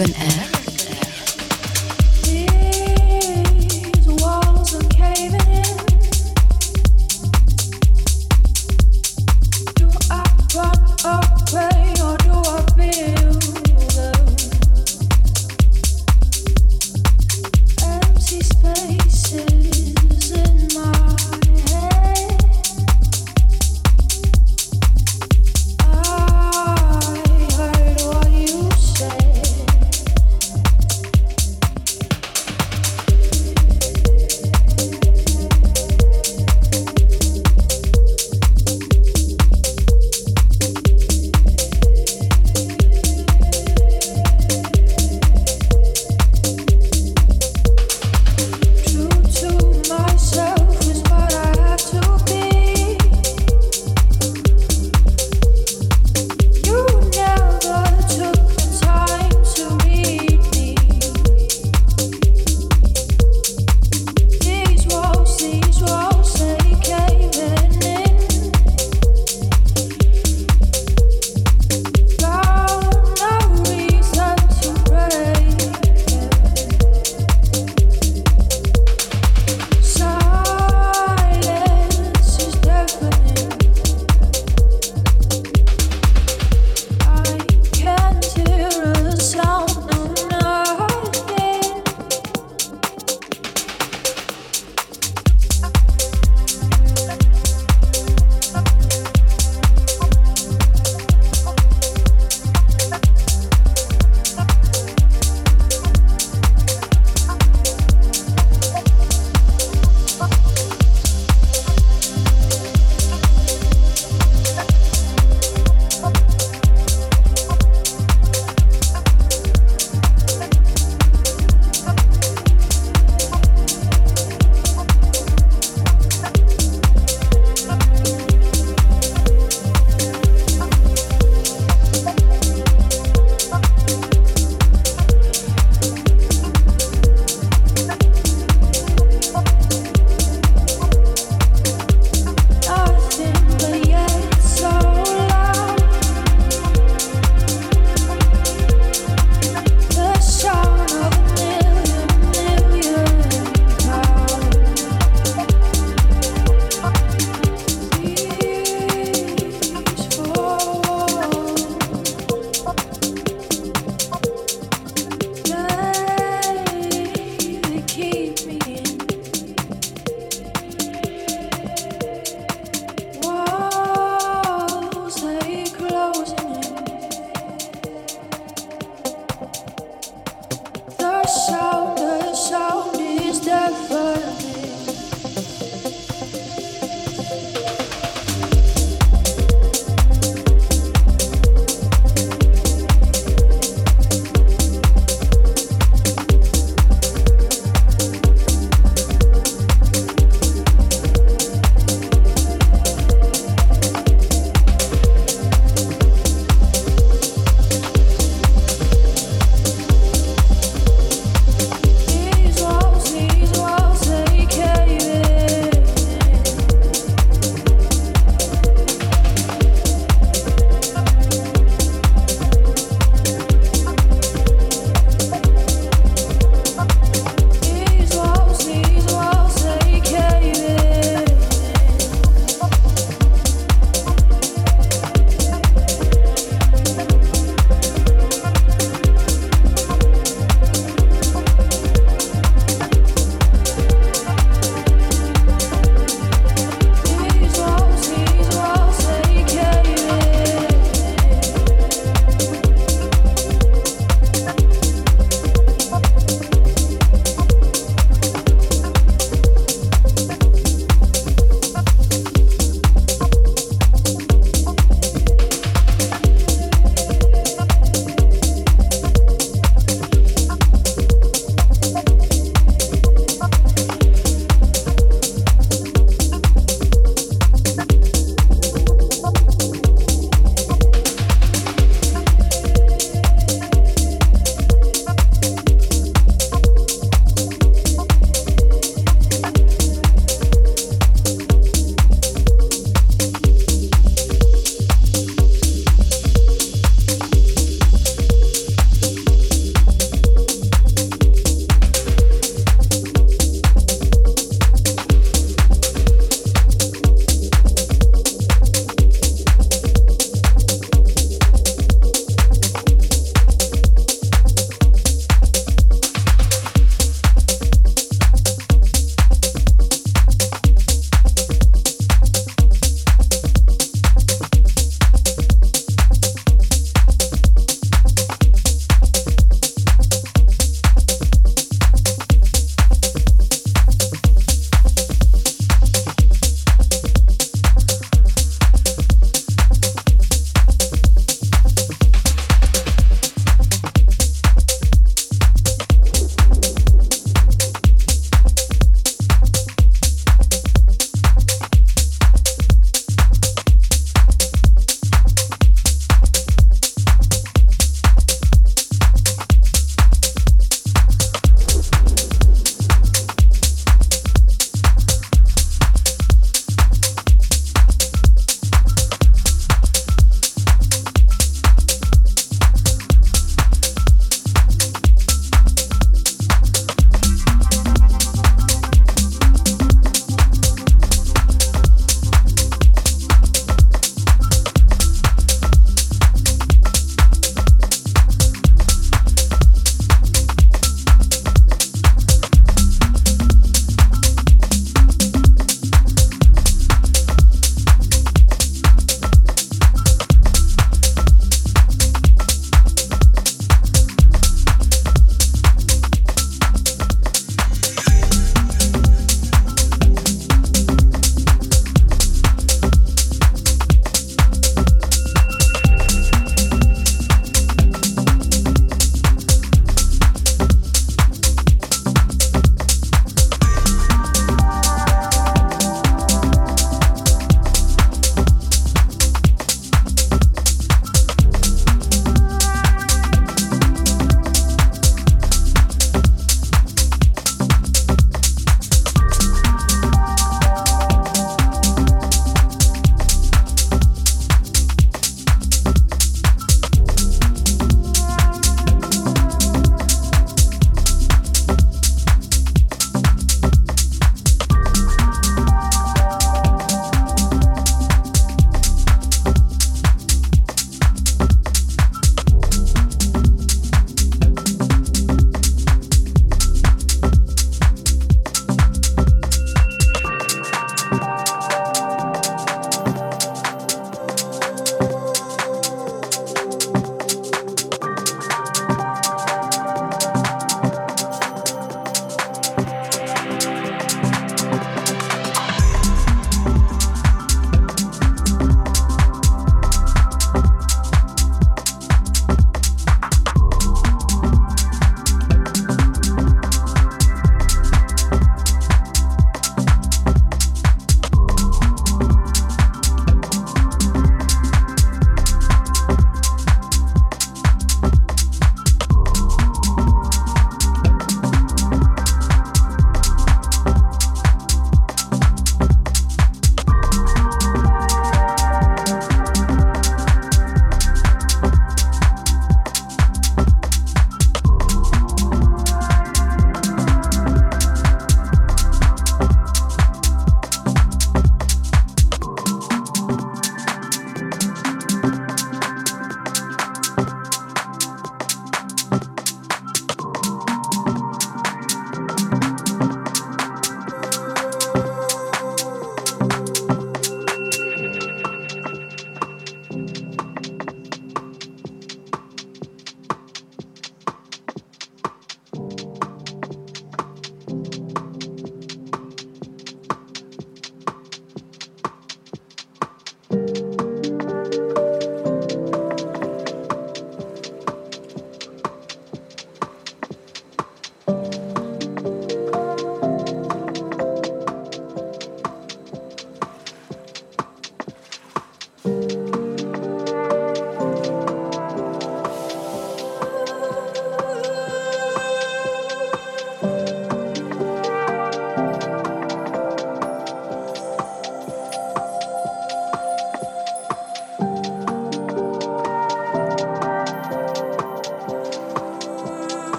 Bacon Air.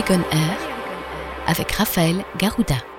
Air avec Raphaël Garouda.